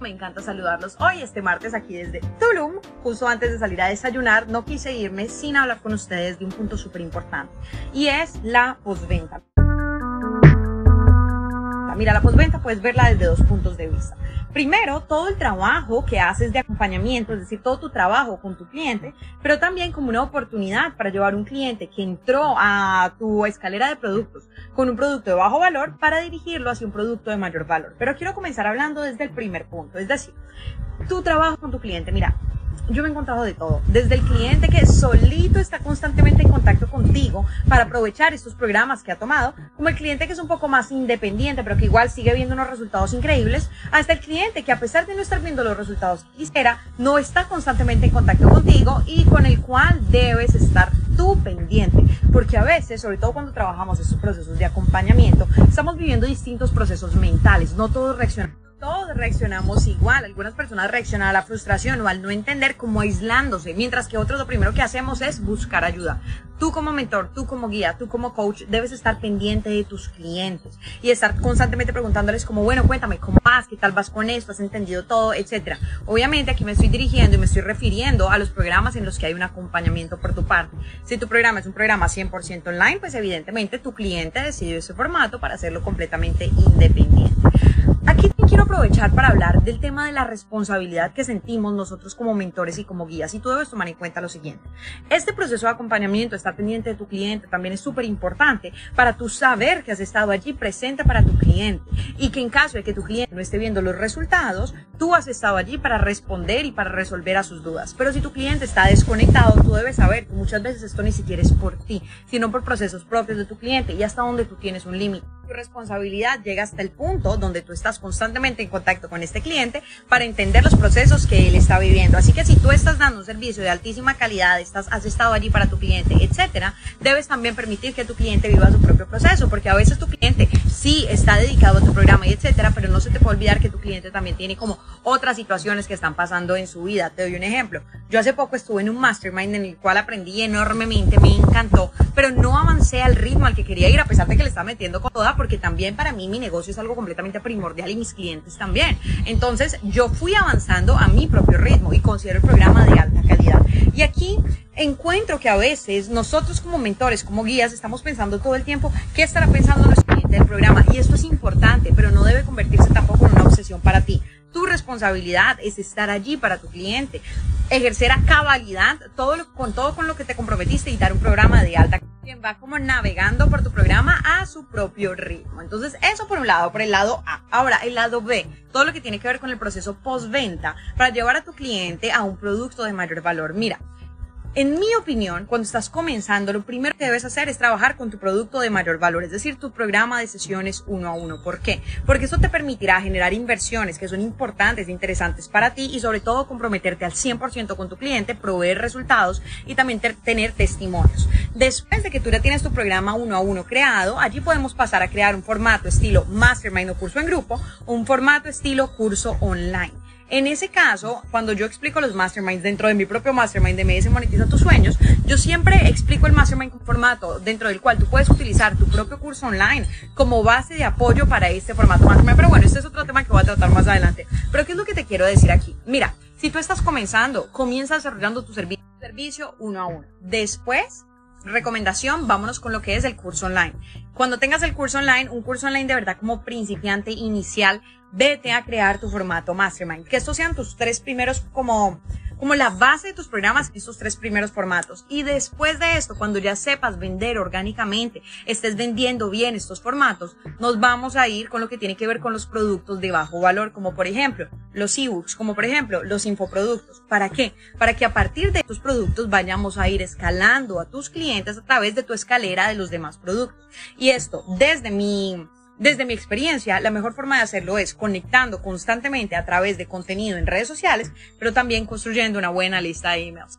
Me encanta saludarlos hoy, este martes, aquí desde Tulum. Justo antes de salir a desayunar, no quise irme sin hablar con ustedes de un punto súper importante y es la postventa. Mira, la postventa puedes verla desde dos puntos de vista. Primero, todo el trabajo que haces de acompañamiento, es decir, todo tu trabajo con tu cliente, pero también como una oportunidad para llevar un cliente que entró a tu escalera de productos con un producto de bajo valor para dirigirlo hacia un producto de mayor valor. Pero quiero comenzar hablando desde el primer punto, es decir, tu trabajo con tu cliente. Mira, yo me he encontrado de todo. Desde el cliente que solito está constantemente en contacto contigo para aprovechar estos programas que ha tomado, como el cliente que es un poco más independiente, pero que igual sigue viendo unos resultados increíbles, hasta el cliente que a pesar de no estar viendo los resultados que quisiera, no está constantemente en contacto contigo y con el cual debes estar tú pendiente. Porque a veces, sobre todo cuando trabajamos estos procesos de acompañamiento, estamos viviendo distintos procesos mentales, no todos reaccionamos todos reaccionamos igual. Algunas personas reaccionan a la frustración o al no entender como aislándose, mientras que otros lo primero que hacemos es buscar ayuda. Tú como mentor, tú como guía, tú como coach, debes estar pendiente de tus clientes y estar constantemente preguntándoles como, bueno, cuéntame, ¿cómo vas? ¿Qué tal vas con esto? ¿Has entendido todo? Etcétera. Obviamente aquí me estoy dirigiendo y me estoy refiriendo a los programas en los que hay un acompañamiento por tu parte. Si tu programa es un programa 100% online, pues evidentemente tu cliente decidió ese formato para hacerlo completamente independiente. Aprovechar para hablar del tema de la responsabilidad que sentimos nosotros como mentores y como guías. Y tú debes tomar en cuenta lo siguiente. Este proceso de acompañamiento, estar pendiente de tu cliente, también es súper importante para tu saber que has estado allí presente para tu cliente. Y que en caso de que tu cliente no esté viendo los resultados, tú has estado allí para responder y para resolver a sus dudas. Pero si tu cliente está desconectado, tú debes saber que muchas veces esto ni siquiera es por ti, sino por procesos propios de tu cliente y hasta donde tú tienes un límite. Responsabilidad llega hasta el punto donde tú estás constantemente en contacto con este cliente para entender los procesos que él está viviendo. Así que si tú estás dando un servicio de altísima calidad, estás, has estado allí para tu cliente, etcétera, debes también permitir que tu cliente viva su propio proceso, porque a veces tu cliente sí está dedicado a tu programa y etcétera, pero no se te puede olvidar que tu cliente también tiene como otras situaciones que están pasando en su vida. Te doy un ejemplo. Yo hace poco estuve en un mastermind en el cual aprendí enormemente, me encantó, pero no avancé al ritmo al que quería ir a pesar de que le estaba metiendo con toda, porque también para mí mi negocio es algo completamente primordial y mis clientes también. Entonces yo fui avanzando a mi propio ritmo y considero el programa de alta calidad. Y aquí encuentro que a veces nosotros como mentores, como guías, estamos pensando todo el tiempo qué estará pensando nuestro cliente del programa. Y esto es importante, pero no debe convertirse tampoco en una obsesión para ti. Tu responsabilidad es estar allí para tu cliente, ejercer a cabalidad todo con todo con lo que te comprometiste y dar un programa de alta quien va como navegando por tu programa a su propio ritmo. Entonces, eso por un lado, por el lado A. Ahora, el lado B, todo lo que tiene que ver con el proceso postventa para llevar a tu cliente a un producto de mayor valor. Mira, en mi opinión, cuando estás comenzando, lo primero que debes hacer es trabajar con tu producto de mayor valor, es decir, tu programa de sesiones uno a uno. ¿Por qué? Porque eso te permitirá generar inversiones que son importantes e interesantes para ti y sobre todo comprometerte al 100% con tu cliente, proveer resultados y también tener testimonios. Después de que tú ya tienes tu programa uno a uno creado, allí podemos pasar a crear un formato estilo mastermind o curso en grupo o un formato estilo curso online. En ese caso, cuando yo explico los masterminds dentro de mi propio mastermind de MS Monetiza tus sueños, yo siempre explico el mastermind con formato dentro del cual tú puedes utilizar tu propio curso online como base de apoyo para este formato mastermind. Pero bueno, este es otro tema que voy a tratar más adelante. Pero ¿qué es lo que te quiero decir aquí? Mira, si tú estás comenzando, comienza desarrollando tu servicio, servicio uno a uno. Después, recomendación, vámonos con lo que es el curso online. Cuando tengas el curso online, un curso online de verdad como principiante inicial, vete a crear tu formato mastermind. Que estos sean tus tres primeros como como la base de tus programas, estos tres primeros formatos. Y después de esto, cuando ya sepas vender orgánicamente, estés vendiendo bien estos formatos, nos vamos a ir con lo que tiene que ver con los productos de bajo valor, como por ejemplo los ebooks, como por ejemplo los infoproductos. ¿Para qué? Para que a partir de estos productos vayamos a ir escalando a tus clientes a través de tu escalera de los demás productos. Y esto, desde mi Desde mi experiencia, la mejor forma de hacerlo es conectando constantemente a través de contenido en redes sociales, pero también construyendo una buena lista de emails.